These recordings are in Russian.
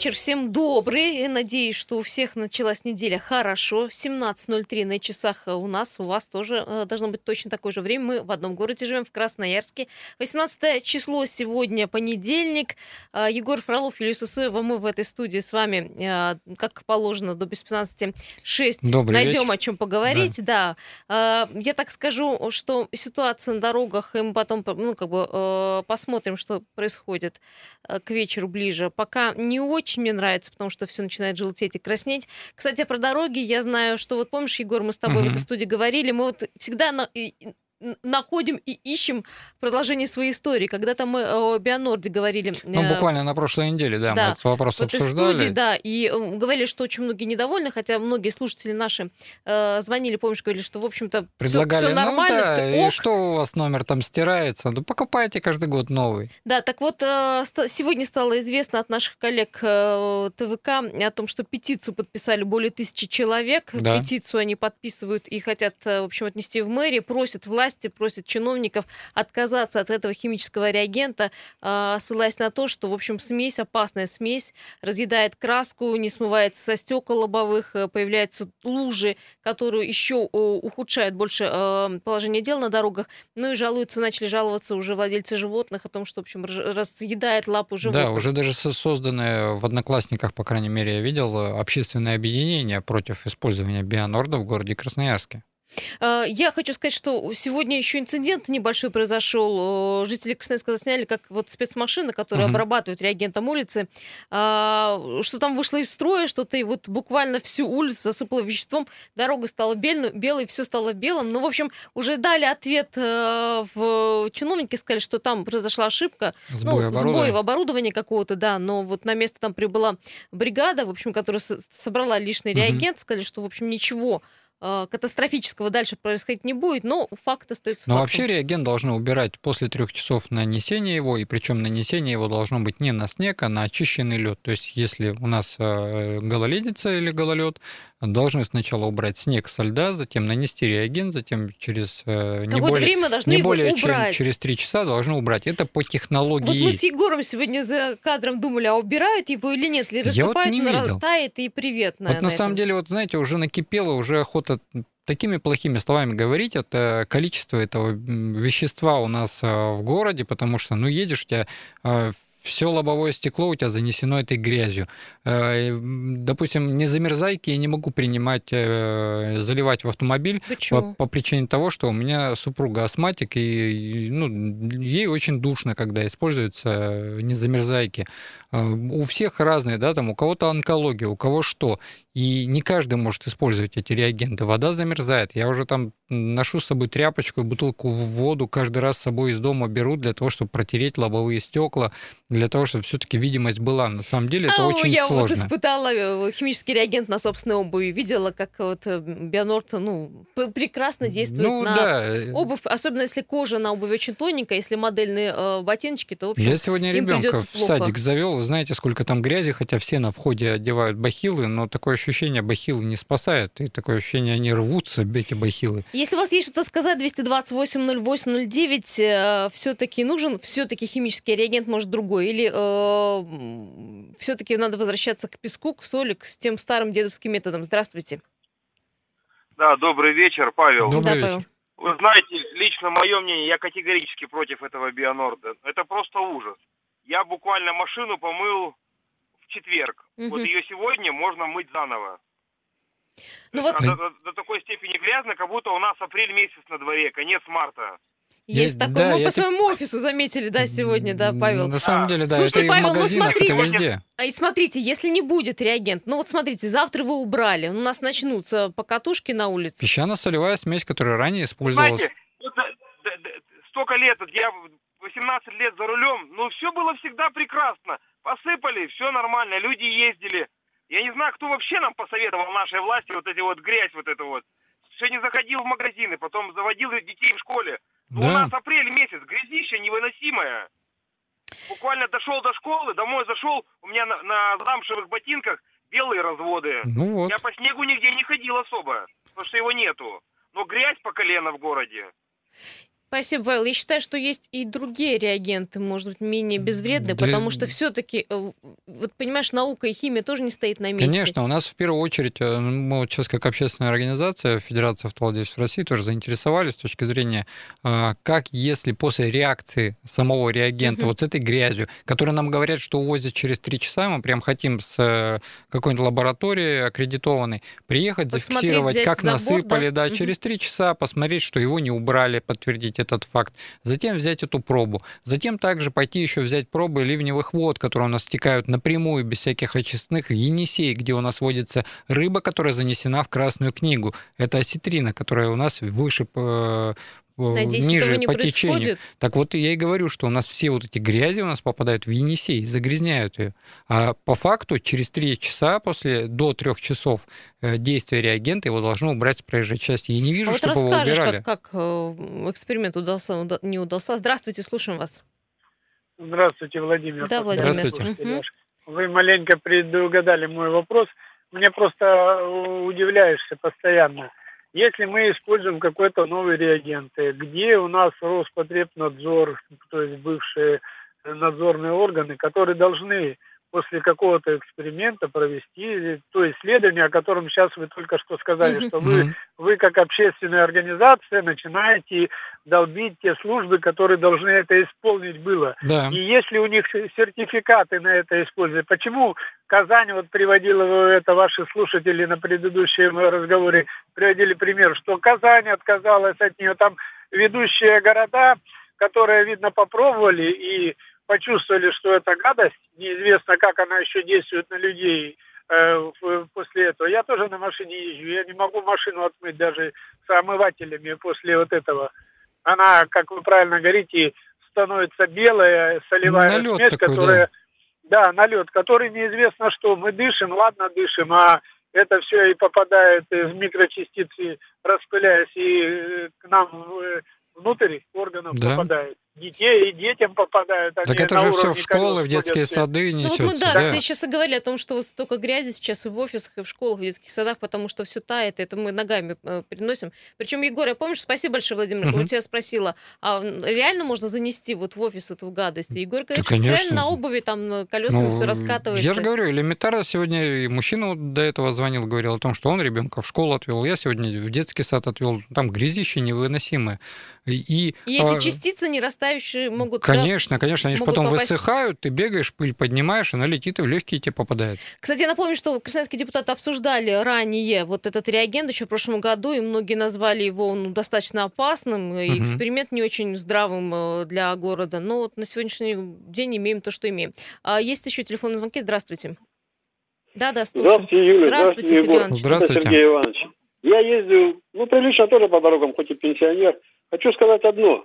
вечер, всем добрый. Надеюсь, что у всех началась неделя хорошо. 17.03 на часах у нас, у вас тоже э, должно быть точно такое же время. Мы в одном городе живем, в Красноярске. 18 число сегодня, понедельник. Э, Егор Фролов, Юлия Сусуева, мы в этой студии с вами, э, как положено, до без 15 6 Добрый найдем вечер. о чем поговорить. Да. Э, Я так скажу, что ситуация на дорогах, и мы потом ну, как бы, посмотрим, что происходит к вечеру ближе. Пока не очень мне нравится, потому что все начинает желтеть и краснеть. Кстати, про дороги я знаю, что вот помнишь, Егор, мы с тобой в Мгм. этой студии говорили, мы вот всегда на- находим и ищем продолжение своей истории. Когда-то мы о Бионорде говорили. Ну, э, буквально на прошлой неделе, да, да, мы этот вопрос в этой обсуждали. студии, да, и э, говорили, что очень многие недовольны, хотя многие слушатели наши э, звонили, помнишь, говорили, что, в общем-то, все, ну нормально, да, все и что у вас номер там стирается? Ну, покупайте каждый год новый. Да, так вот, э, сегодня стало известно от наших коллег э, ТВК о том, что петицию подписали более тысячи человек. Да. Петицию они подписывают и хотят, э, в общем, отнести в мэрии, просят власти, просят чиновников отказаться от этого химического реагента, э, ссылаясь на то, что, в общем, смесь, опасная смесь, разъедает краску, не смывается со стекол лобовых, э, появляются лужи, которые еще э, ухудшают больше э, положение дел на дорогах. Ну и жалуются, начали жаловаться уже владельцы животных о том, что, в общем, разъедает лапу животных. Да, уже даже со- созданное в Одноклассниках, по крайней мере, я видел, общественное объединение против использования бионорда в городе Красноярске. Э, Я хочу сказать, что сегодня еще инцидент небольшой произошел. Жители Красноярска засняли, как вот спецмашина, которая Мгм. обрабатывает реагентом улицы, а, что там вышло из строя, что-то и вот буквально всю улицу засыпало веществом, дорога стала белой, все стало белым. Ну, в общем, уже дали ответ э, в чиновники, сказали, что там произошла ошибка, Сбой ну, оборудования. сбой в оборудовании какого-то, да, но вот на место там прибыла бригада, в общем, которая собрала лишний Мгм. реагент, сказали, что, в общем, ничего катастрофического дальше происходить не будет, но факт остается Но фактом. вообще реагент должны убирать после трех часов нанесения его, и причем нанесение его должно быть не на снег, а на очищенный лед. То есть, если у нас э, гололедица или гололед, должны сначала убрать снег со льда, затем нанести реагент, затем через э, не более, время должны не более чем через три часа должны убрать. Это по Вот технологии. мы с Егором сегодня за кадром думали, а убирают его или нет, или Я вот рассыпают, не тает и привет. Вот на, на самом деле, вот знаете, уже накипело, уже охота такими плохими словами говорить, это количество этого вещества у нас а, в городе, потому что, ну, едешь, у тебя все лобовое стекло у тебя занесено этой грязью. Э, Допустим, не замерзайки я не могу принимать, э, заливать в автомобиль по, Почему? по причине того, что у меня супруга астматик, и и, ну, ей очень душно, когда используются э, незамерзайки. Э, У всех разные, да, там у кого-то онкология, у кого что. И не каждый может использовать эти реагенты. Вода замерзает. Я уже там ношу с собой тряпочку и бутылку в воду каждый раз с собой из дома беру для того, чтобы протереть лобовые стекла, для того, чтобы все-таки видимость была. На самом деле это А, очень я вот сложно. испытала э, химический реагент на собственной обуви, видела, как вот э, Бионорд, ну, прекрасно действует ну на да. э, обувь, особенно если кожа на обуви очень тоненькая, если модельные э, ботиночки, то, в общем, Я сегодня им ребенка в плохо. садик завел. Вы знаете, сколько там грязи, хотя все на входе одевают бахилы, но такое ощущение бахилы не спасают. И такое ощущение, они рвутся, эти бахилы. Если у вас есть что-то сказать, 228-08-09, все-таки нужен все-таки химический реагент, может, другой? Или все-таки надо возвращаться к песку, к соли, к с тем старым дедовским методам? Здравствуйте. Да, добрый вечер, Павел. Добрый да, вечер. Павел. Вы знаете, лично мое мнение, я категорически против этого Бионорда. Это просто ужас. Я буквально машину помыл в четверг. Мгм. Вот ее сегодня можно мыть заново. Ну вот Она до, до такой степени грязно, как будто у нас апрель месяц на дворе, конец марта. есть Я- такое. да, Мы по своему офису заметили, да, сегодня, да, Павел? На самом деле, да, слушайте, это и в Павел, ну магазинах, это смотрите. везде. А и смотрите, если не будет реагент, ну вот смотрите, завтра вы убрали, у нас начнутся покатушки на улице. Песчано-солевая смесь, которая ранее использовалась. Знаете, вот, да, да, да, столько лет, вот я 18 лет за рулем, ну все было всегда прекрасно. Посыпали, все нормально, люди ездили. Я не знаю, кто вообще нам посоветовал нашей власти вот эти вот грязь вот эту вот. Сегодня заходил в магазины, потом заводил детей в школе. Ну, Да. У нас апрель месяц, грязища невыносимая. Буквально дошел до школы, домой зашел, у меня на, на замшевых ботинках белые разводы. Ну вот. Я по снегу нигде не ходил особо, потому что его нету. Но грязь по колено в городе. Спасибо, Павел. Я считаю, что есть и другие реагенты, может быть, менее безвредные, да. потому что все-таки, э, вот понимаешь, наука и химия тоже не стоит на месте. Конечно, у нас в первую очередь, э, мы вот сейчас как общественная организация Федерация автовладельцев России тоже заинтересовались с точки зрения, а, как если после реакции самого реагента угу. вот с этой грязью, которую нам говорят, что увозят через три часа, мы прям хотим с э, какой-нибудь лаборатории аккредитованной приехать, зафиксировать, как забор, насыпали, да, да угу. через три часа посмотреть, что его не убрали, подтвердить этот факт, затем взять эту пробу, затем также пойти еще взять пробы ливневых вод, которые у нас стекают напрямую, без всяких очистных, Енисей, где у нас водится рыба, которая занесена в Красную книгу. Это осетрина, которая у нас выше Надеюсь, ниже не по происходит. течению. Так вот я и говорю, что у нас все вот эти грязи у нас попадают в Енисей, загрязняют ее. А по факту через три часа после до трех часов э, действия реагента его должно убрать с проезжей части. Я не вижу, а чтобы вот его убирали. Как, как э, эксперимент удался, не удался. Здравствуйте, слушаем вас. Здравствуйте, Владимир. Да, Владимир. Здравствуйте. Угу. Вы маленько предугадали мой вопрос. Мне просто э, удивляешься постоянно если мы используем какой-то новый реагент, где у нас Роспотребнадзор, то есть бывшие надзорные органы, которые должны после какого-то эксперимента провести то исследование, о котором сейчас вы только что сказали, что вы, вы как общественная организация начинаете долбить те службы, которые должны это исполнить было. Да. И если у них сертификаты на это использовать, почему Казань, вот приводила это ваши слушатели на предыдущем разговоре, приводили пример, что Казань отказалась от нее, там ведущие города, которые, видно, попробовали и почувствовали, что это гадость, неизвестно, как она еще действует на людей э, после этого. Я тоже на машине езжу, я не могу машину отмыть даже с омывателями после вот этого. Она, как вы правильно говорите, становится белая, солевая налет смесь, такой, которая... Да. да, налет, который неизвестно что. Мы дышим, ладно дышим, а это все и попадает в микрочастицы, распыляясь, и э, к нам внутрь органов да. попадает детей, и детям попадают. Они так это же все в школы, в детские сады несется. Ну, вот, ну да, да, все сейчас и говорили о том, что вот столько грязи сейчас и в офисах, и в школах, и в детских садах, потому что все тает, это мы ногами э, переносим. Причем, Егор, я помню, спасибо большое, Владимир, угу. я тебя спросила, а реально можно занести вот в офис эту гадость? И Егор говорит, да, что реально на обуви там колесами ну, все раскатывается. Я же говорю, элементарно сегодня и мужчина вот до этого звонил, говорил о том, что он ребенка в школу отвел, я сегодня в детский сад отвел, там грязище невыносимое. И, и эти а... частицы не растающие могут Конечно, да, конечно, они же потом попасть... высыхают, ты бегаешь, пыль поднимаешь, она летит и в легкие тебе попадает. Кстати, я напомню, что красноярские депутаты обсуждали ранее вот этот реагент еще в прошлом году, и многие назвали его ну, достаточно опасным, и угу. эксперимент не очень здравым э, для города. Но вот на сегодняшний день имеем то, что имеем. А есть еще телефонные звонки. Здравствуйте. Да, да, слушаю. Здравствуйте, Юля. Здравствуйте, Здравствуйте Сергей Иванович. Здравствуйте. Сергей Иванович. Я ездил, ну, прилично тоже по дорогам, хоть и пенсионер. Хочу сказать одно.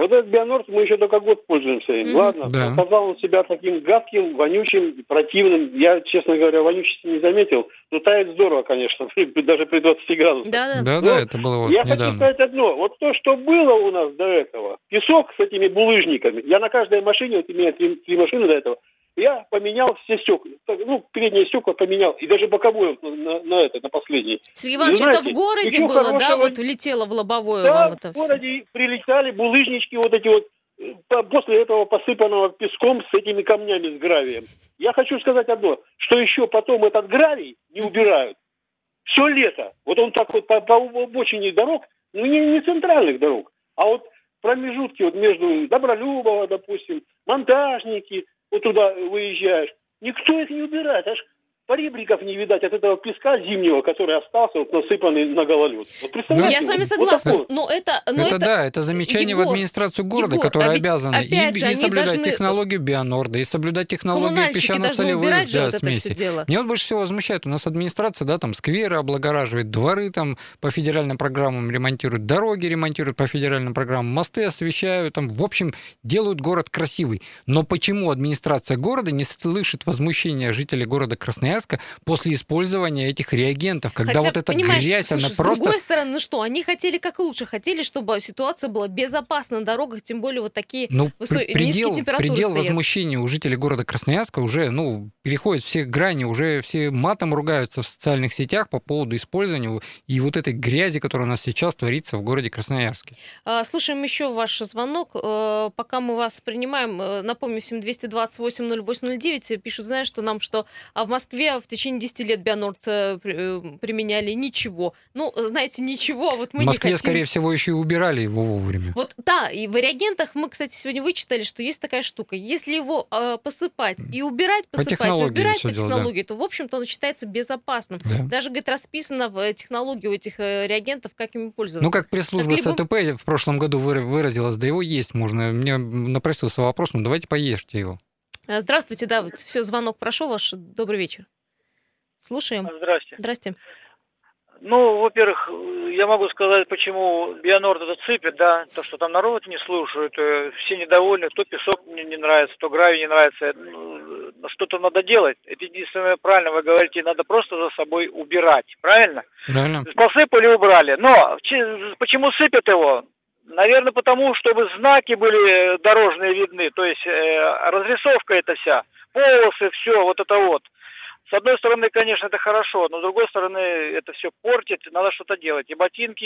Вот этот Бионорд мы еще только год пользуемся им. Mm-hmm. Ладно, да. показал он себя таким гадким, вонючим, противным. Я, честно говоря, вонючести не заметил. Но тает здорово, конечно, даже при 20 градусах. Да, да, да, это было вот Я недавно. хочу сказать одно. Вот то, что было у нас до этого, песок с этими булыжниками. Я на каждой машине, вот имея три, три машины до этого, я поменял все стекла. Ну, передние стекла поменял. И даже боковое на, на, на это, на последний. Сергей Иванович, знаете, это в городе было, хорошего... да? Вот влетело в лобовое да, вам это в городе все. прилетали булыжнички вот эти вот э, после этого посыпанного песком с этими камнями, с гравием. Я хочу сказать одно, что еще потом этот гравий не убирают. Все лето. Вот он так вот по, по обочине дорог, ну не, не центральных дорог, а вот промежутки вот между Добролюбово, допустим, монтажники, вот туда выезжаешь, никто их не убирает, аж поребриков не видать от этого песка зимнего, который остался, вот насыпанный на гололед. Вот ну, я с вами согласна, вот но это... Но это, это да, это замечание Егор, в администрацию города, Егор, которая а обязана и, же, и соблюдать должны... технологию Бионорда, и соблюдать технологию песчано-солевых да, вот смеси. Мне вот больше всего возмущает, у нас администрация, да, там скверы облагораживает, дворы там по федеральным программам ремонтируют, дороги ремонтируют по федеральным программам, мосты освещают, там, в общем, делают город красивый. Но почему администрация города не слышит возмущения жителей города Красноярска Красноярска после использования этих реагентов, когда Хотя, вот эта грязь, слушай, она с просто... другой стороны, ну что, они хотели как лучше, хотели, чтобы ситуация была безопасна на дорогах, тем более вот такие Ну, высо- при- низкие предел, температуры предел стоят. возмущения у жителей города Красноярска уже, ну, переходит все грани, уже все матом ругаются в социальных сетях по поводу использования и вот этой грязи, которая у нас сейчас творится в городе Красноярске. А, Слушаем еще ваш звонок. Э, Пока мы вас принимаем, э, напомню всем 228 0809 пишут, знаешь, что нам, что а в Москве в течение 10 лет Бионорд э, э, применяли ничего. Ну, знаете, ничего, а вот мы в Москве, не хотим. скорее всего, еще и убирали его вовремя. Вот да, и в реагентах мы, кстати, сегодня вычитали, что есть такая штука. Если его э, посыпать и убирать, По посыпать и технологии убирать по дело, да. технологии, то, в общем-то, он считается безопасным. Да. Даже, говорит, расписано в э, технологии у этих реагентов, как ими пользоваться. Ну, как пресс-служба либо- СТП в прошлом году выра- выразилась, да его есть можно. Мне напросился вопрос, ну, давайте поешьте его. Здравствуйте, да, вот все, звонок прошел ваш. Добрый вечер. Слушаем. Здрасте. Здрасте. Ну, во-первых, я могу сказать, почему Бионорд это цепит, да, то, что там народ не слушают, э, все недовольны, то песок мне не нравится, то гравий не нравится, Ну, что-то надо делать. Это единственное правильно, вы говорите, надо просто за собой убирать, правильно? Правильно? Посыпали, убрали. Но че- почему сыпят его? Наверное, потому, чтобы знаки были дорожные видны, то есть э, разрисовка это вся, полосы, все, вот это вот. С одной стороны, конечно, это хорошо, но с другой стороны, это все портит, надо что-то делать. И ботинки,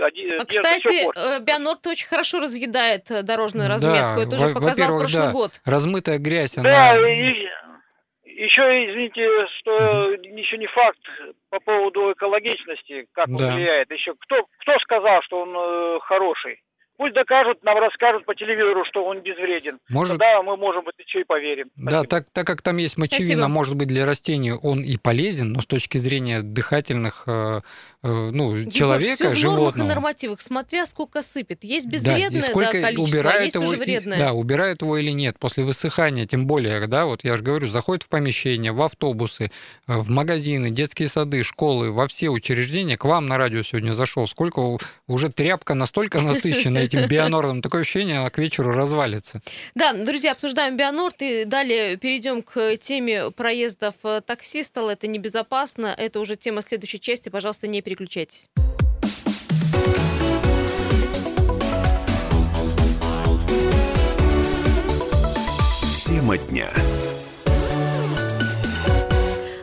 оди- А, одежда, всё кстати, э, Бионорд очень хорошо разъедает э, дорожную Да, разметку. Это уже показал прошлый да. год. Размытая грязь, Да, она... и еще, извините, что еще не факт по поводу экологичности, как он Да. влияет. Еще кто, кто сказал, что он э, хороший? Пусть докажут, нам расскажут по телевизору, что он безвреден. Может, Тогда мы, может быть, еще и поверим. Да, Спасибо. так, так как там есть мочевина, Спасибо. может быть, для растений он и полезен, но с точки зрения дыхательных, э, э, ну, Егор, человека, всё в нормах и животного. нормативах, смотря сколько сыпет. Есть Да, и безвредное да, сколько количество, а убирают есть его, уже вредное. да, убирают его или нет, после высыхания, тем более, да, вот я же говорю, заходит в помещение, в автобусы, э, в магазины, детские сады, школы, во все учреждения, к вам на радио сегодня зашел, сколько уже тряпка настолько насыщена этим бионордом, такое ощущение, она к вечеру развалится. Да, друзья, обсуждаем Бионорд и далее перейдем к теме проездов э, такси. Стало это небезопасно. Это уже тема следующей части. Пожалуйста, не переключайтесь. Тема дня.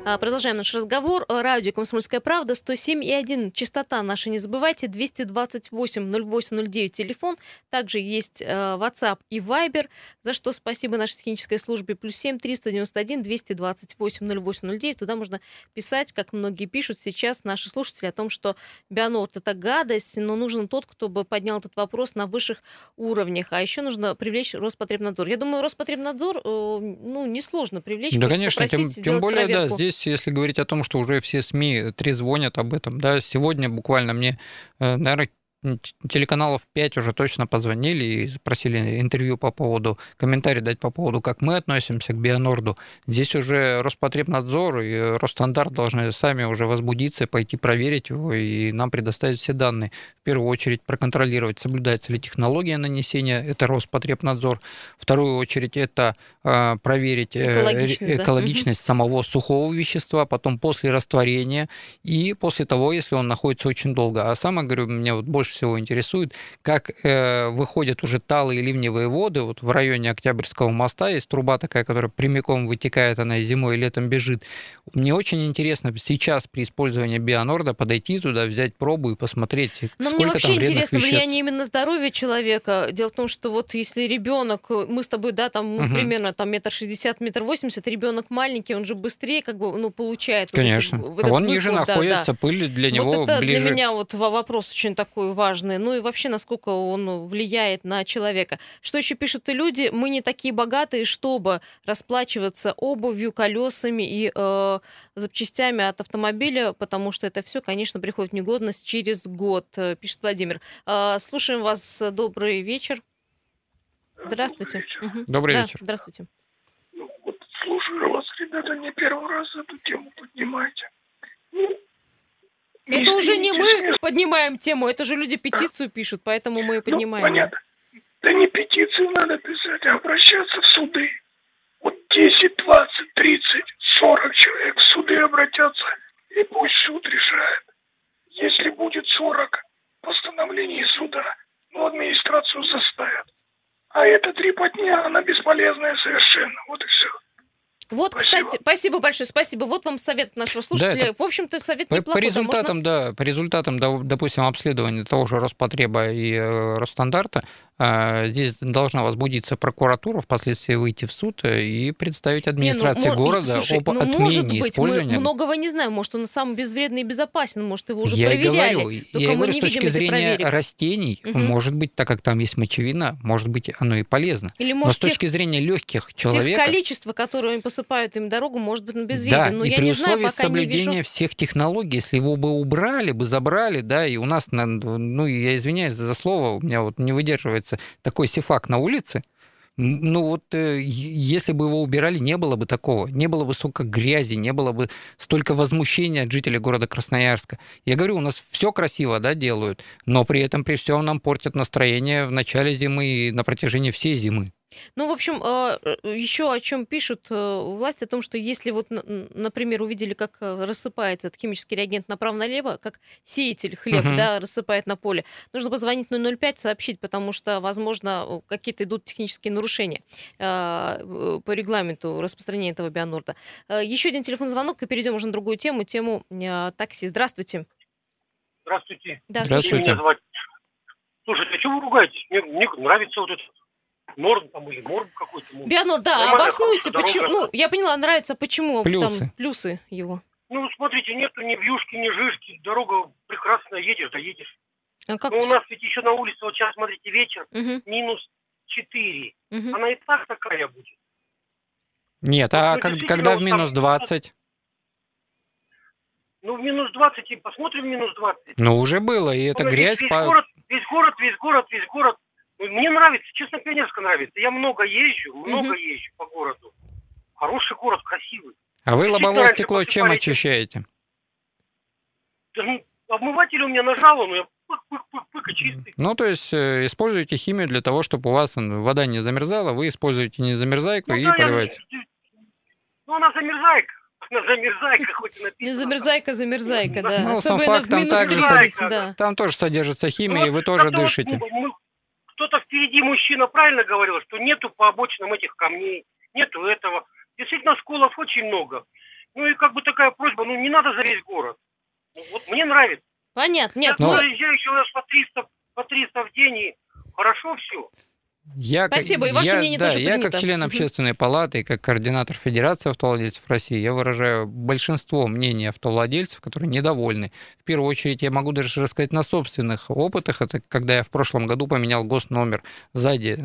А, Продолжаем наш разговор. Радио «Комсомольская правда», 107,1. Частота наша, не забывайте, 228-08-09 телефон. Также есть э, WhatsApp и Viber, за что спасибо нашей технической службе. Плюс 7 391 228 0809. Туда можно писать, как многие пишут сейчас наши слушатели, о том, что Бионорд – это гадость, но нужен тот, кто бы поднял этот вопрос на высших уровнях. А еще нужно привлечь Роспотребнадзор. Я думаю, Роспотребнадзор, э, ну, несложно привлечь. Да, конечно, тем, тем более, да, проверку. Здесь, если говорить о том, что уже все СМИ трезвонят об этом, да, сегодня буквально мне, наверное, телеканалов 5 уже точно позвонили и просили интервью по поводу, комментарий дать по поводу, как мы относимся к Бионорду. Здесь уже Роспотребнадзор и Росстандарт должны сами уже возбудиться, пойти проверить его и нам предоставить все данные. В первую очередь проконтролировать, соблюдается ли технология нанесения, это Роспотребнадзор. Вторую очередь это э, проверить э, Экологичность, да. экологичность самого сухого вещества, потом после растворения и после того, если он находится очень долго. А самое, говорю, меня вот больше всего интересует, как э, выходят уже талые ливневые воды. Вот в районе Октябрьского моста есть труба такая, которая прямиком вытекает, она и зимой, и летом бежит. Мне очень интересно сейчас при использовании бионорда подойти туда, взять пробу и посмотреть, Но сколько мне вообще там вредных интересно веществ. влияние именно на здоровье человека. Дело в том, что вот если ребенок, мы с тобой, да, там Мгм. примерно там метр шестьдесят, метр восемьдесят, ребенок маленький, он же быстрее как бы, ну, получает. вот эти- Конечно. вот а этот он ниже находится, да. пыль для него вот это ближе. для меня вот во- вопрос очень такой важный. Ну и вообще, насколько он влияет на человека. Что еще пишут и люди? Мы не такие богатые, чтобы расплачиваться обувью, колесами и э, запчастями от автомобиля, потому что это все, конечно, приходит в негодность через год, э, пишет Владимир. Э, слушаем вас. Добрый вечер. Здравствуйте. Мгм. Добрый Да, вечер. Здравствуйте. Ну, вот слушаю вас, ребята, не первый раз эту тему поднимаете. Ну, Это уже не мы поднимаем тему, это же люди петицию пишут, поэтому мы и Ну, поднимаем. понятно. Да не петицию надо писать, а обращаться в суды. Вот 10, 20, 30, 40 человек в суды обратятся, и пусть суд решает. Если будет 40 постановлений суда, ну, администрацию заставят. А эта трепотня, она бесполезная совершенно. Вот и все. Вот, Спасибо. кстати, спасибо большое, спасибо. Вот вам совет нашего слушателя. это В общем-то, совет По, неплохой. по да, можно- результатам, да, по результатам, да, допустим, обследования того же Роспотреба и э, Росстандарта, здесь должна возбудиться прокуратура, впоследствии выйти в суд э, и представить Не, ну, администрации города слушай, об ну, отмене может быть, мы многого не знаем. Может, он самый безвредный и безопасен. Может, его уже я проверяли. говорю, только я мы говорю, не с точки видим зрения растений, Мгм. может быть, так как там есть мочевина, может быть, оно и полезно. Или, Но с может, тех, точки зрения легких тех человека, количество, которое они посыпают им дорогу, может быть, он безвреден. Да, Но и я при не знаю, условии пока не соблюдения вижу. всех технологий, если его бы убрали, бы забрали, да, и у нас, на- ну, я извиняюсь за слово, у меня вот не выдерживается такой сифак на улице, ну вот э, если бы его убирали, не было бы такого, не было бы столько грязи, не было бы столько возмущения от жителей города Красноярска. Я говорю, у нас все красиво, да, делают, но при этом при всем нам портят настроение в начале зимы и на протяжении всей зимы. Ну, в общем, еще о чем пишут э, власти, о том, что если вот, например, увидели, как э, рассыпается этот химический реагент направо-налево, как сеятель хлеб, Мгм. да, рассыпает на поле, нужно позвонить на 005, сообщить, потому что, возможно, э, какие-то идут технические нарушения э, э, по регламенту распространения этого бионорда. Еще один телефонный звонок, и перейдем уже на другую тему, тему э, такси. Здравствуйте. Здравствуйте. Да, Здравствуйте. Слушайте, а что вы ругаетесь? Мне, мне нравится вот этот норм там или морм какой-то. ну. Бионорд, да, Нормально, обоснуйте, почему. дорога. Ну, я поняла, нравится, почему Плюсы. там плюсы его. Ну, смотрите, нету ни вьюшки, ни жишки. Дорога прекрасно едешь, да едешь. А как Но у вс- нас ведь еще на улице, вот сейчас, смотрите, вечер, Мгм, минус 4. мгм. Она и так такая будет. Нет, Ну, а ну, как- когда в минус там- 20? Ну, в минус 20, и посмотрим в минус 20. Ну, уже было, и это Ну, грязь... Весь по- город, весь город, весь город. Ну, Мне нравится, нравится. Я много езжу, много Мгм. езжу по городу. Хороший город, красивый. А вы лобовое раньше стекло чем очищаете? Да, ну, обмыватель у меня нажал, но я пык-пык-пык и чистый. Ну, то есть э, используете химию для того, чтобы у вас вода не замерзала, вы используете не замерзайку Ну, и да, я- поливаете. Ну, она замерзайка. Она замерзайка, хоть и написано. Не замерзайка, замерзайка, да. Ну, Особенно факт, в там минус также 30, содержится- да. Там тоже содержится Ну, химия, и вот вы тоже как-то вот, дышите. ну, мы- Кто-то впереди мужчина правильно говорил, что нету по обочинам этих камней, нету этого. Действительно, сколов очень много. Ну и как бы такая просьба, ну не надо за весь город. Ну, вот мне нравится. Понятно. Нет, Я ну, проезжаю еще раз по 300, по 300 в день, и хорошо все. Я, как- Спасибо, и ваше я- мнение да, тоже Я принято. как член общественной палаты и как координатор Федерации автовладельцев России, я выражаю большинство мнений автовладельцев, которые недовольны. В первую очередь я могу даже рассказать на собственных опытах. Это когда я в прошлом году поменял госномер сзади,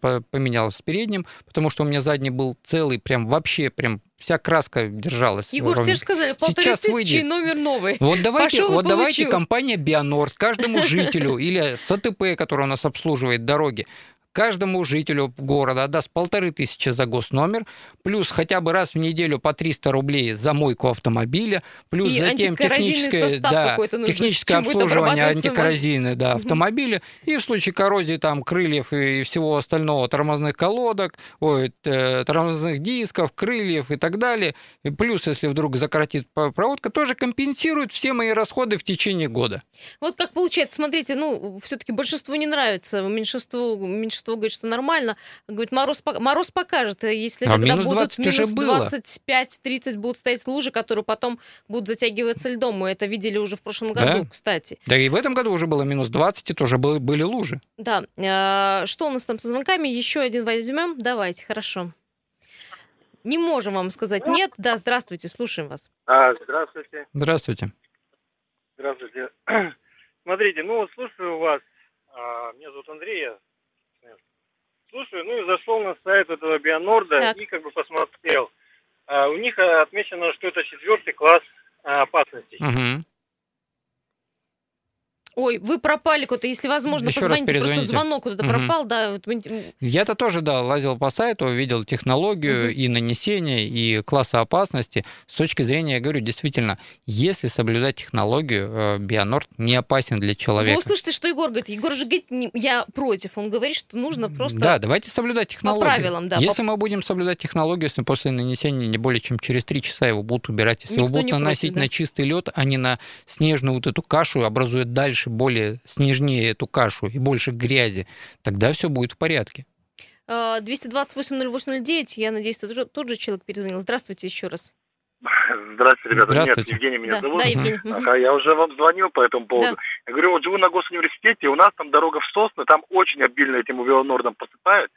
по- поменял с передним, потому что у меня задний был целый, прям вообще, прям вся краска держалась. Егор, тебе ровненько. же сказали, полторы Сейчас тысячи выйдет. номер новый. Вот давайте, Пошел вот давайте компания Бионорд каждому жителю или СТП, который у нас обслуживает дороги, каждому жителю города отдаст полторы тысячи за госномер, плюс хотя бы раз в неделю по 300 рублей за мойку автомобиля, плюс И затем техническое, да, нужно, техническое обслуживание антикоррозийное да, Мгм. автомобиля, и в случае коррозии там крыльев и всего остального, тормозных колодок, ой, э, тормозных дисков, крыльев и так далее, и плюс если вдруг закоротит проводка, тоже компенсирует все мои расходы в течение года. Вот как получается, смотрите, ну, все-таки большинству не нравится, меньшинство, меньшинство говорит, что нормально. Говорит, мороз, мороз покажет, и если А когда будут 20 уже минус было. 25-30 будут стоять лужи, которые потом будут затягиваться льдом. Мы это видели уже в прошлом Да? году, кстати. Да и в этом году уже было минус 20, и тоже были, были лужи. Да. А, Что у нас там со звонками? Еще один возьмем? Давайте, хорошо. Не можем вам сказать нет. Да, здравствуйте, слушаем вас. А, здравствуйте. Здравствуйте. Здравствуйте. Смотрите, ну вот слушаю вас. А, меня зовут Андрей. я Слушаю, ну и зашел на сайт этого Бионорда Так. и как бы посмотрел. А, у них а, отмечено, что это четвертый класс а, опасности. Мгм. Ой, вы пропали куда-то, если возможно, Еще позвоните. Просто звонок куда-то Мгм. пропал, да. вот Я-то тоже, да, лазил по сайту, видел технологию Мгм. и нанесения, и класса опасности. С точки зрения, я говорю, действительно, если соблюдать технологию, э, Бионорд не опасен для Вы человека. услышите, что Егор говорит. Егор же говорит, я против. Он говорит, что нужно просто... Да, давайте соблюдать технологию. правилам, да, по- Если мы будем соблюдать технологию, если после нанесения не более чем через три часа его будут убирать, если его Никто будут не против, наносить да. на чистый лед, а не на снежную вот эту кашу, образуя дальше более снежнее эту кашу и больше грязи, тогда все будет в порядке. А, 228-08-09, я надеюсь, тот же, тот же человек перезвонил. Здравствуйте еще раз. Здравствуйте, ребята. Здравствуйте. Нет, Евгений меня Да, зовут. да, Евгений. Ага, я уже вам звонил по этому поводу. Да. Я говорю, вот живу на госуниверситете, у нас там дорога в Сосны, там очень обильно этим велонордом посыпают.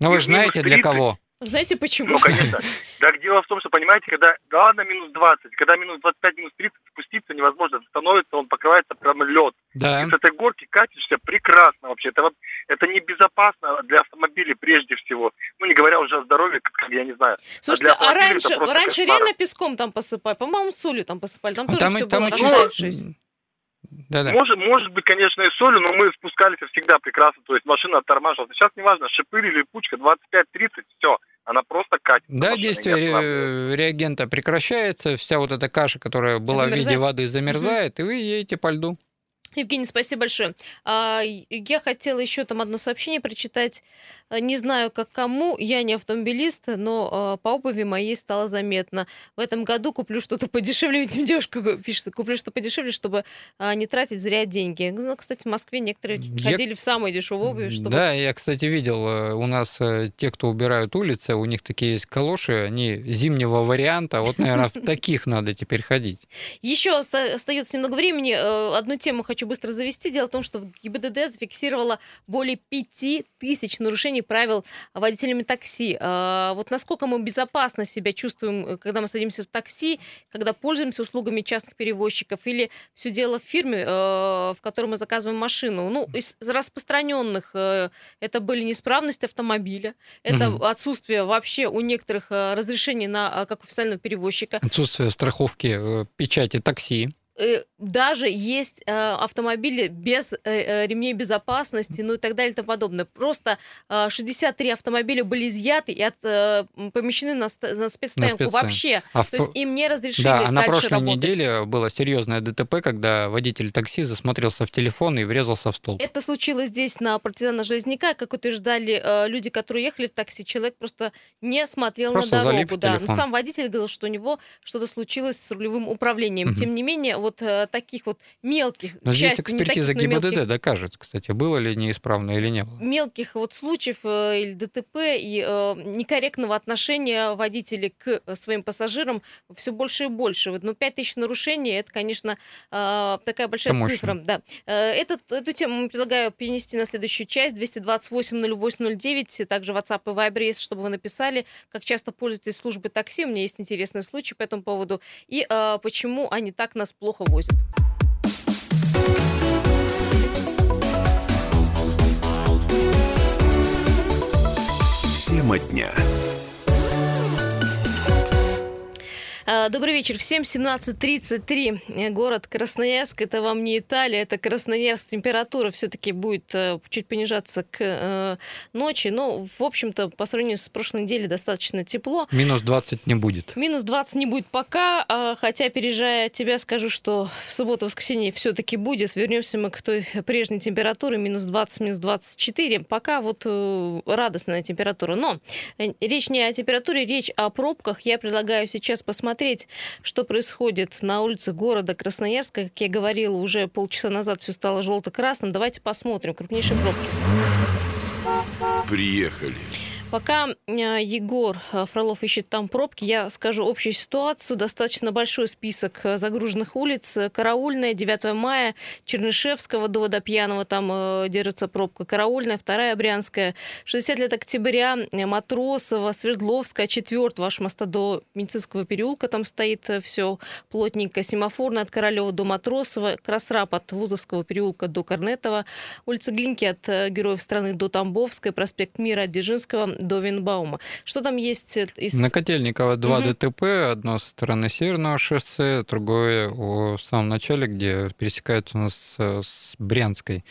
Но И вы же знаете, для 30. кого? Знаете почему? Ну, конечно. Так дело в том, что, понимаете, когда, да ладно, минус 20, когда минус 25, минус 30 спуститься невозможно, становится, он покрывается прямо лед. Да. И с этой горки катишься прекрасно вообще. Это, вот- это небезопасно для автомобилей прежде всего. Ну, не говоря уже о здоровье, как, как я не знаю. Слушайте, а автомобиля раньше, раньше кошмар. реально песком там посыпали? По-моему, солью там посыпали. Там тоже Там, все там было и расставившееся. Да-да. Может, может быть, конечно, и солью, но мы спускались всегда прекрасно. То есть машина оттормаживалась. Сейчас неважно, шипы или липучка, 25-30, все. Она просто катит. Да, действие ре- реагента прекращается, вся вот эта каша, которая была в виде Замерзает. воды, замерзает, и вы едете по льду. Евгений, спасибо большое. А, Я хотела еще там одно сообщение прочитать. А, Не знаю, как кому, я не автомобилист, но а, по обуви моей стало заметно. В этом году куплю что-то подешевле. Видимо, девушка пишет, куплю что подешевле, чтобы не тратить зря деньги. Ну, кстати, в Москве некоторые Я- ходили в самой дешевой обуви, чтобы... Да, я, кстати, видел, э, у нас э, те, кто убирают улицы, у них такие есть калоши, они зимнего варианта, вот, наверное, в таких надо теперь ходить. Еще оста- остается немного времени. Э, Одну тему хочу быстро завести. Дело в том, что в ГИБДД зафиксировала более пяти тысяч нарушений правил водителями такси. А Вот насколько мы безопасно себя чувствуем, э, когда мы садимся в такси, когда пользуемся услугами частных перевозчиков, или все дело в фирме, э, в которой мы заказываем машину. Ну, из распространенных э, это были неисправность автомобиля, это Мгм. отсутствие вообще у некоторых разрешений на как официального перевозчика. Отсутствие страховки печати такси. Э, даже есть э, автомобили без э, ремней безопасности, ну и так далее и тому подобное. Просто э, 63 автомобиля были изъяты и от, помещены на, на спецстоянку спецстоянку. вообще. А в То есть им не разрешили Да, а на прошлой работать. неделе было серьезное ДТП, когда водитель такси засмотрелся в телефон и врезался в столб. Это случилось здесь на партизана Железняка, как утверждали люди, которые ехали в такси, человек просто не смотрел Просто на дорогу. Да. Но сам водитель говорил, что у него что-то случилось с рулевым управлением. Мгм. Тем не менее, вот э, таких вот мелких, Но здесь счастью, не экспертиза таких, но мелких ГИБДД докажет, кстати, было ли неисправно или не было. мелких вот случаев э, или ДТП и э, некорректного отношения водителей к э, своим пассажирам все больше и больше. Вот, ну, 5 тысяч нарушений, это, конечно, э, такая большая Это мощно. цифра. Да. Э, Этот, эту тему предлагаю перенести на следующую часть. 228-08-09, также WhatsApp и Viber есть, чтобы вы написали, как часто пользуетесь службой такси. У меня есть интересный случай по этому поводу. И э, почему они так нас плохо возят. Тема дня. Добрый вечер. Всем 17.33. Э, Город Красноярск. Это вам не Италия, это Красноярск. Температура все-таки будет э, чуть понижаться к э, ночи. Но, в общем-то, по сравнению с прошлой неделей достаточно тепло. Минус 20 не будет. Минус 20 не будет пока, а, хотя, опережая тебя, скажу, что в субботу-воскресенье все-таки будет. Вернемся мы к той прежней температуре, минус 20, минус 24. Пока вот радостная температура. Но речь не о температуре, речь о пробках. Я предлагаю сейчас посмотреть, что происходит на улицах города Красноярска. Как я говорила, уже полчаса назад все стало желто-красным. Давайте посмотрим крупнейшие пробки. Приехали. Пока э, Егор э, Фролов ищет там пробки, я скажу общую ситуацию. Достаточно большой список э, загруженных улиц. Караульная, 9 мая, Чернышевского до Водопьяного, там держится пробка. Караульная, 2 Брянская, 60 лет октября, Матросова, Свердловская, 4 аж моста до Медицинского переулка, там стоит все плотненько. Семафорная от Королева до Матросова, Красрап от Вузовского переулка до Корнетова, улица Глинки от Героев страны до Тамбовской, проспект Мира от Дзержинского до Винбаума. Что там есть из... На Котельниково два Мгм. ДТП, одно со стороны Северного шоссе, другое в самом начале, где пересекаются у нас э, с Брянской.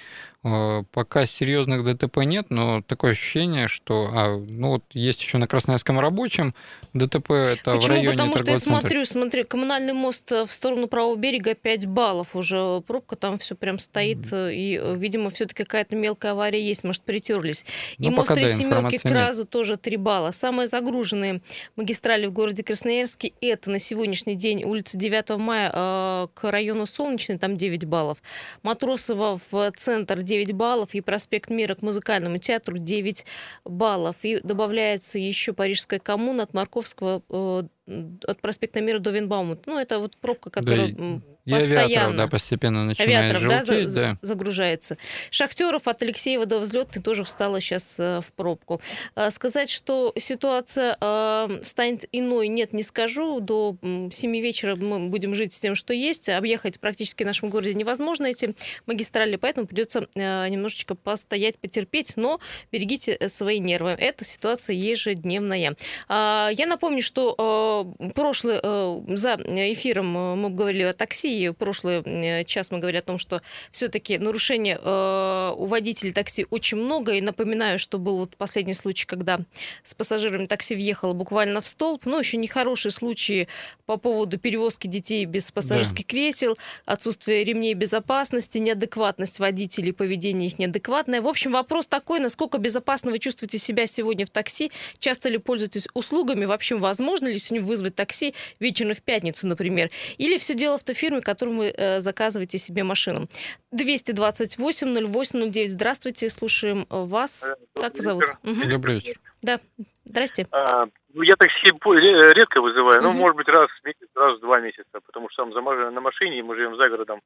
Э, Пока серьезных ДТП нет, но такое ощущение, что а, ну вот есть еще на Красноярском рабочем ДТП, это в Почему? районе Потому что я центра. смотрю, смотри, коммунальный мост э, в сторону правого берега 5 баллов уже пробка там все прям стоит, э, и, э, видимо, все-таки какая-то мелкая авария есть, может, притерлись. И Ну, мост пока, да, Три семерки к. Разу тоже 3 балла. Самые загруженные магистрали в городе Красноярске это на сегодняшний день улица 9 мая э, к району Солнечный, там 9 баллов. Матросово в центр 9 баллов и проспект Мира к музыкальному театру 9 баллов. И добавляется еще Парижская коммуна от Марковского э, от проспекта Мира до Винбаума. Ну, это вот пробка, которая Да, И авиаторов, постоянно. да, постепенно начинает Авиаторов, да, желтеть, за- да. загружается. Шахтеров от Алексеева до взлетной тоже встала сейчас в пробку. А, Сказать, что ситуация э, станет иной, нет, не скажу. До 7 вечера мы будем жить с тем, что есть. Объехать практически в нашем городе невозможно эти магистрали, поэтому придется э, немножечко постоять, потерпеть, но берегите э, свои нервы. Это ситуация ежедневная. А, Я напомню, что э, прошлый, э, за эфиром э, мы говорили о такси, и прошлый э, час мы говорили о том, что все-таки нарушений э, у водителей такси очень много. И напоминаю, что был вот последний случай, когда с пассажирами такси въехало буквально в столб. Ну, еще нехорошие случаи по поводу перевозки детей без пассажирских кресел, отсутствие ремней безопасности, неадекватность водителей, поведение их неадекватное. В общем, вопрос такой, насколько безопасно вы чувствуете себя сегодня в такси, часто ли пользуетесь услугами, вообще возможно ли сегодня вызвать такси вечером в пятницу, например, или все дело в той фирме, которую вы э, заказываете себе машину. 228 08 09. Здравствуйте, слушаем э, вас. Как вас зовут? Мгм. Добрый вечер. Да, здрасте. А, ну, я такси редко вызываю, ну, Мгм. может быть, раз в месяц, раз в два месяца, потому что там за на машине, и мы живем за городом.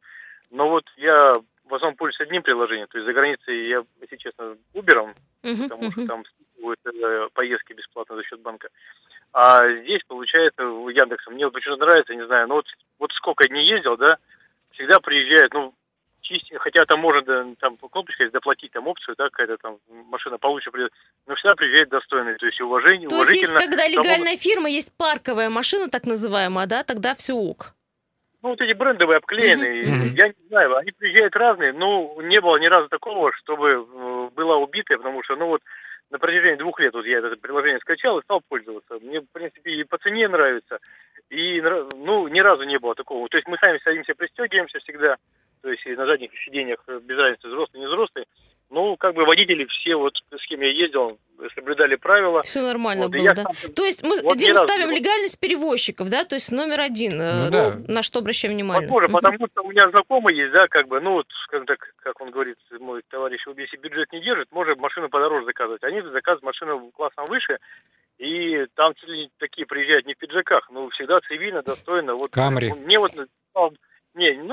Но вот я в основном пользуюсь одним приложением, то есть за границей я, если честно, Uber, Мгм, потому что мгм. там будет э, поездки бесплатно за счет банка. А здесь, получается, у Яндекса, мне вот почему-то нравится, не знаю, ну вот, вот сколько не ездил, да, всегда приезжает, ну, чисти, хотя там можно, там кнопочка есть доплатить, там опцию, да, какая-то там машина получше придет, но всегда приезжает достойный, то есть уважение, То есть, есть, уважительно. когда легальная фирма, есть парковая машина, так называемая, да, тогда все ок. Ну, вот эти брендовые обклеенные. Мгм. я не знаю, они приезжают разные, но не было ни разу такого, чтобы э, была убитая, потому что, ну вот, на протяжении двух лет вот я это приложение скачал и стал пользоваться. Мне, в принципе, и по цене нравится, и, ну, ни разу не было такого. То есть мы сами садимся, пристегиваемся всегда, то есть и на задних сиденьях без разницы, взрослый, не взрослый. Ну, как бы водители все, вот с кем я ездил, соблюдали правила. Все нормально Вот, было, да? сам- То есть мы Вот разу ставим легальность перевозчиков, да, то есть номер один, э, Ну да. на что обращаем внимание. Возможно, Мгм. потому что у меня знакомый есть, да, как бы, ну вот, скажем так, как он говорит, мой товарищ, если бюджет не держит, может машину подороже заказывать. Они заказывают машину классом выше, и там такие приезжают не в пиджаках, но всегда цивильно, достойно. Вот, Камри. ну, Мне вот,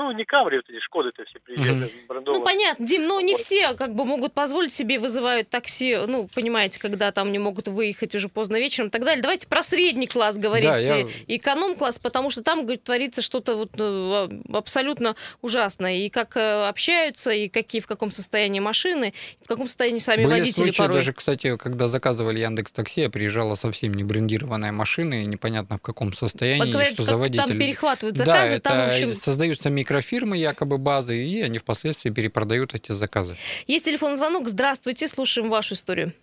ну не Камри, вот эти Шкоды-то все приезжают, брендовые. Ну, понятно, Дим, но не Вот. все как бы могут позволить себе вызывают такси, ну, понимаете, когда там не могут выехать уже поздно вечером и так далее. Давайте про средний класс говорить, Да, я- э, эконом-класс, потому что там, говорит, творится что-то вот э, абсолютно ужасное. И как э, общаются, и какие, в каком состоянии машины, в каком состоянии сами Были водители случаи порой. даже, кстати, когда заказывали Яндекс Такси, а приезжала совсем не брендированная машина, и непонятно в каком состоянии, Вот и говорят, что за водитель. там перехватывают да, заказы, это там, в общем, создаются микрофирмы, якобы базы, и они впоследствии перепродают эти заказы. есть телефонный звонок. Здравствуйте, слушаем вашу историю.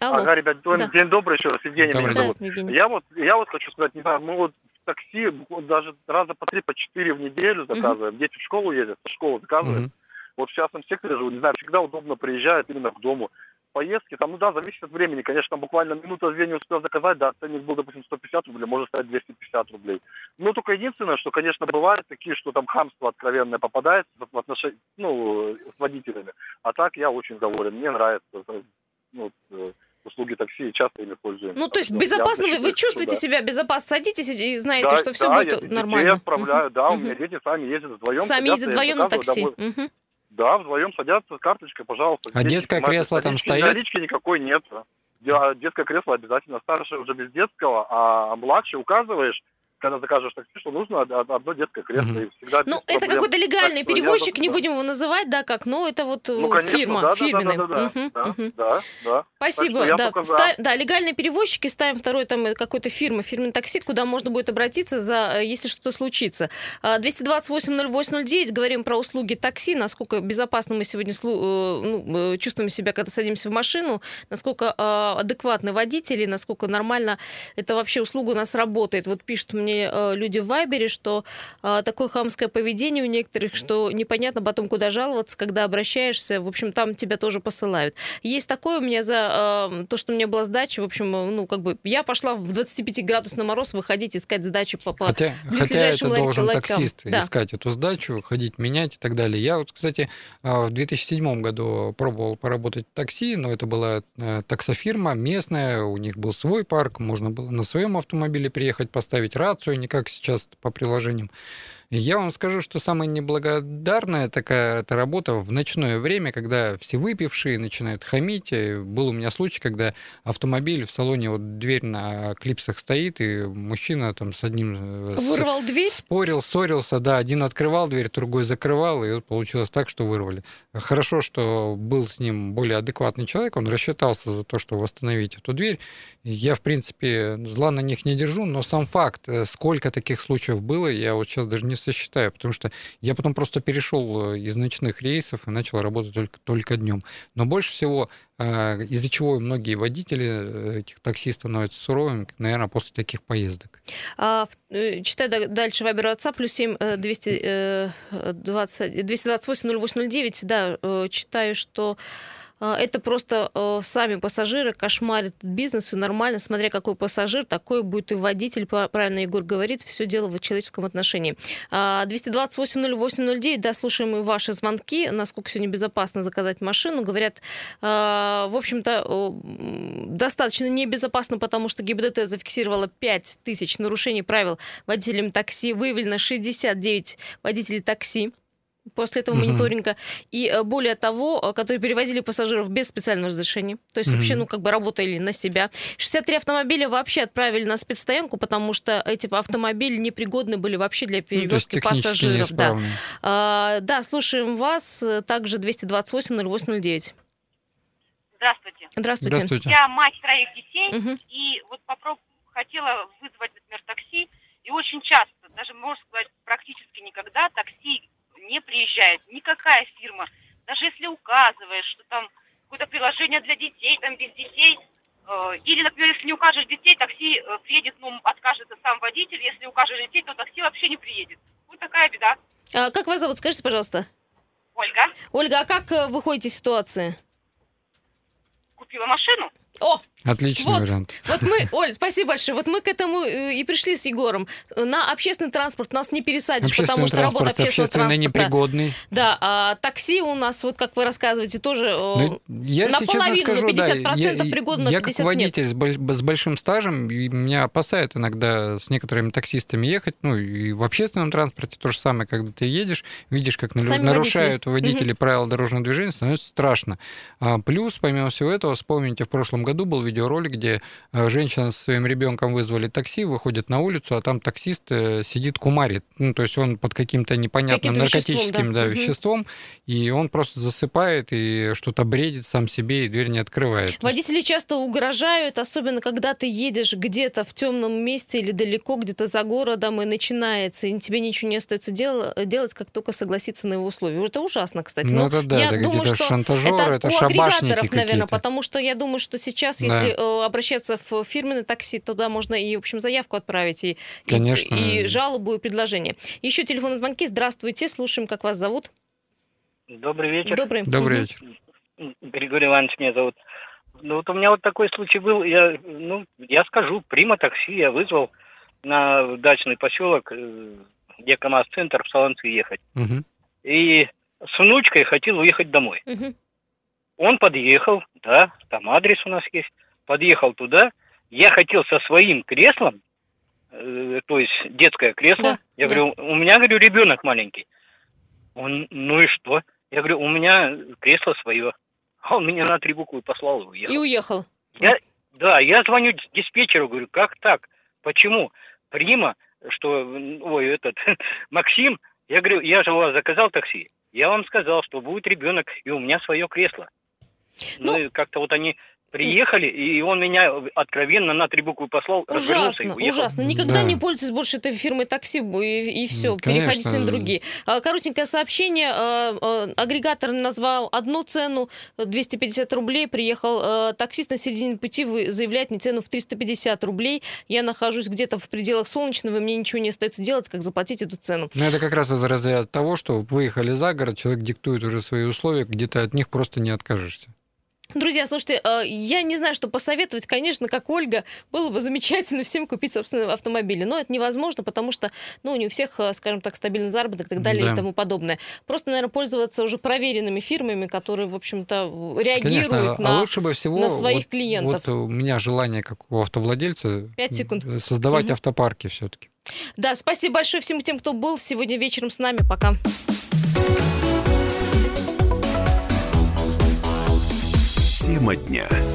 Алло. Ага, ребят, Да. день добрый еще раз, Евгений Добрый меня Да, зовут. Евгений. Я вот, я вот хочу сказать, не знаю, мы вот в такси даже раза по три, по четыре в неделю заказываем. Дети в школу ездят, в школу заказывают. Мгм. Вот в частном секторе живу, не знаю, всегда удобно приезжают именно к дому. Поездки, там, ну да, зависит от времени. Конечно, там буквально минута-две не успел заказать, да, ценник был, допустим, 150 рублей, может стать 250 рублей. Но только единственное, что, конечно, бывают такие, что там хамство откровенное попадается в отношении, ну, с водителями. А так я очень доволен, мне нравится, э, ну, э, услуги такси, и часто ими пользуемся. Ну, то есть Я безопасно, вы, вы чувствуете да. себя безопасно, садитесь и знаете, Да, что все да, будет я нормально. отправляю, да, у меня дети сами ездят вдвоем. Сами ездят я вдвоем на такси. домой. Да, вдвоем садятся с карточкой, пожалуйста. А детское кресло там стоит? Налички никакой нет. Детское кресло обязательно. Старший уже без детского, а младший указываешь, когда закажешь такси, что нужно од- од- одно детское кресло. Мгм. И всегда Ну, это проблем. какой-то легальный Так я перевозчик, за- не будем его называть, да, как, но это вот э, Ну, конечно, фирма, да, фирменная. Да, да, да, Мгм, да, мгм. да, да. Спасибо, я да. только за. Ста- да, легальные перевозчики, ставим второй там э, какой-то фирмы, фирменный такси, куда можно будет обратиться, за, э, если что-то случится. А, 228-08-09, говорим про услуги такси, насколько безопасно мы сегодня слу- ну, чувствуем себя, когда садимся в машину, насколько э, адекватны водители, насколько нормально это вообще услуга у нас работает. Вот пишут мне э, люди в Вайбере, что э, такое хамское поведение у некоторых, что непонятно потом, куда жаловаться, когда обращаешься. В общем, там тебя тоже посылают. Есть такое у меня за э, то, что у меня была сдача. В общем, ну, как бы я пошла в 25-градусный мороз выходить, искать сдачу по, по Хотя, хотя близлежащим это ларь- должен ларькам. таксист Да. искать эту сдачу, ходить менять и так далее. Я вот, кстати, в 2007 году пробовал поработать в такси, но это была таксофирма местная, у них был свой парк, можно было на своем автомобиле приехать, поставить рацию, не как сейчас по приложениям. Я вам скажу, что самая неблагодарная такая эта работа в ночное время, когда все выпившие начинают хамить. И Был у меня случай, когда автомобиль в салоне, вот дверь на клипсах стоит, и мужчина там с одним... э, с- Вырвал дверь? Спорил, ссорился, да, один открывал дверь, другой закрывал, и вот получилось так, что вырвали. Хорошо, что был с ним более адекватный человек, он рассчитался за то, что восстановить эту дверь. Я, в принципе, зла на них не держу, но сам факт, э, сколько таких случаев было, я вот сейчас даже не сосчитаю, потому что я потом просто перешел э, из ночных рейсов и начал работать только, только днем. Но больше всего, э, из-за чего многие водители э, этих такси становятся суровыми, наверное, после таких поездок. А, да- дальше Вайбер WhatsApp, плюс 7 э, 200, э, 20, 228 0809, да, читаю, что это просто э, сами пассажиры кошмарят бизнес, все нормально, смотря какой пассажир, такой будет и водитель, правильно Егор говорит, все дело в человеческом отношении. А, 228 0809, да, слушаем и ваши звонки, насколько сегодня безопасно заказать машину, говорят, э, в общем-то, достаточно небезопасно, потому что ГИБДД зафиксировала 5 тысяч нарушений правил водителям такси, выявлено 69 водителей такси после этого Мгм. мониторинга. И э, более того, э, которые перевозили пассажиров без специального разрешения. То есть Мгм. вообще, ну, как бы работали на себя. 63 автомобиля вообще отправили на спецстоянку, потому что эти автомобили непригодны были вообще для Ну, перевозки технически пассажиров. Да. А, да, слушаем вас. Также 228 0809. Здравствуйте. Здравствуйте. Здравствуйте. Я мать троих детей, Мгм. и вот попроб... хотела вызвать, например, такси, и очень часто, даже, можно сказать, практически никогда такси не приезжает. Никакая фирма. Даже если указываешь, что там какое-то приложение для детей, там без детей, э, или, например, если не укажешь детей, такси э, приедет, ну, откажется сам водитель, если укажешь детей, то такси вообще не приедет. Вот такая беда. А, как вас зовут? Скажите, пожалуйста. Ольга Ольга, а как э, вы ходите из ситуации? купила машину, О, Отличный Вот. вариант. вот мы, Оль, спасибо большое. Вот мы к этому э, и пришли с Егором. На общественный транспорт нас не пересадишь, потому что работа общественного общественно транспорта. непригодный. Да, а такси у нас, вот как вы рассказываете, тоже э, Ну, я, наполовину, скажу, на да, 50% я, пригодно, я 50% как нет. водитель боль- с большим стажем, и меня опасает иногда с некоторыми таксистами ехать, ну и в общественном транспорте то же самое, когда ты едешь, видишь, как Сами нарушают водители. водители правила дорожного движения, становится страшно. А, плюс, помимо всего этого, вспомните, в прошлом году был видеоролик, где а, женщина со своим ребенком вызвали такси, выходит на улицу, а там таксист э, сидит кумарит, ну то есть он под каким-то непонятным веществом, наркотическим да. да, Мгм. веществом, и он просто засыпает и что-то бредит сам себе, и дверь не открывает. Водители часто угрожают, особенно когда ты едешь где-то в темном месте или далеко, где-то за городом, и начинается, и тебе ничего не остается дел- делать, как только согласиться на его условия. Это ужасно, кстати. Ну, Но это да, я это думаю, что шантажеры, это у шабашники агрегаторов, наверное, потому что я думаю, что сейчас, Да. если э, обращаться в фирменное такси, туда можно и, в общем, заявку отправить, и, и- Конечно. и, жалобу, и предложение. Еще телефонные звонки. Здравствуйте, слушаем, как вас зовут. Добрый вечер. Добрый. Добрый вечер. Григорий Иванович меня зовут. Ну вот у меня вот такой случай был. Я, ну, я скажу, прима такси я вызвал на дачный поселок, э, где КамАЗ-центр в Солонцы ехать. Мгм. И с внучкой хотел уехать домой. Мгм. Он подъехал, да, там адрес у нас есть. Подъехал туда. Я хотел со своим креслом, э, то есть детское кресло. Да, я да. говорю, у меня, говорю, ребенок маленький. Он, ну и что? Я говорю, у меня кресло свое. А он меня на три буквы послал и уехал. И уехал. Я, да, я звоню диспетчеру, говорю, как так? Почему? Прима что, ой, этот, Максим, я говорю, я же у вас заказал такси. Я вам сказал, что будет ребенок, и у меня свое кресло. Ну, и как-то вот они приехали, и он меня откровенно на три буквы послал, развернулся и Ужасно, ужасно. Никогда Да. не пользуйтесь больше этой фирмой такси, и, и все, М, переходите конечно. на другие. А, Коротенькое сообщение. а, а, Агрегатор назвал одну цену, 250 рублей. Приехал таксист на середине пути, вы- заявляет мне цену в 350 рублей. Я нахожусь где-то в пределах Солнечного, и мне ничего не остается делать, как заплатить эту цену. Ну, это как раз из разряда того, что выехали за город, человек диктует уже свои условия, где ты от них просто не откажешься. Друзья, слушайте, э, я не знаю, что посоветовать. Конечно, как Ольга, было бы замечательно всем купить собственный автомобиль. Но это невозможно, потому что ну, не у всех, э, скажем так, стабильный заработок и так далее Да. и тому подобное. Просто, наверное, пользоваться уже проверенными фирмами, которые, в общем-то, реагируют Конечно, а на... лучше бы всего на своих вот, клиентов. Вот у меня желание, как у автовладельца, Пять секунд. э, создавать Мгм. автопарки все-таки. Да, спасибо большое всем тем, кто был сегодня вечером с нами. Пока. Тема дня.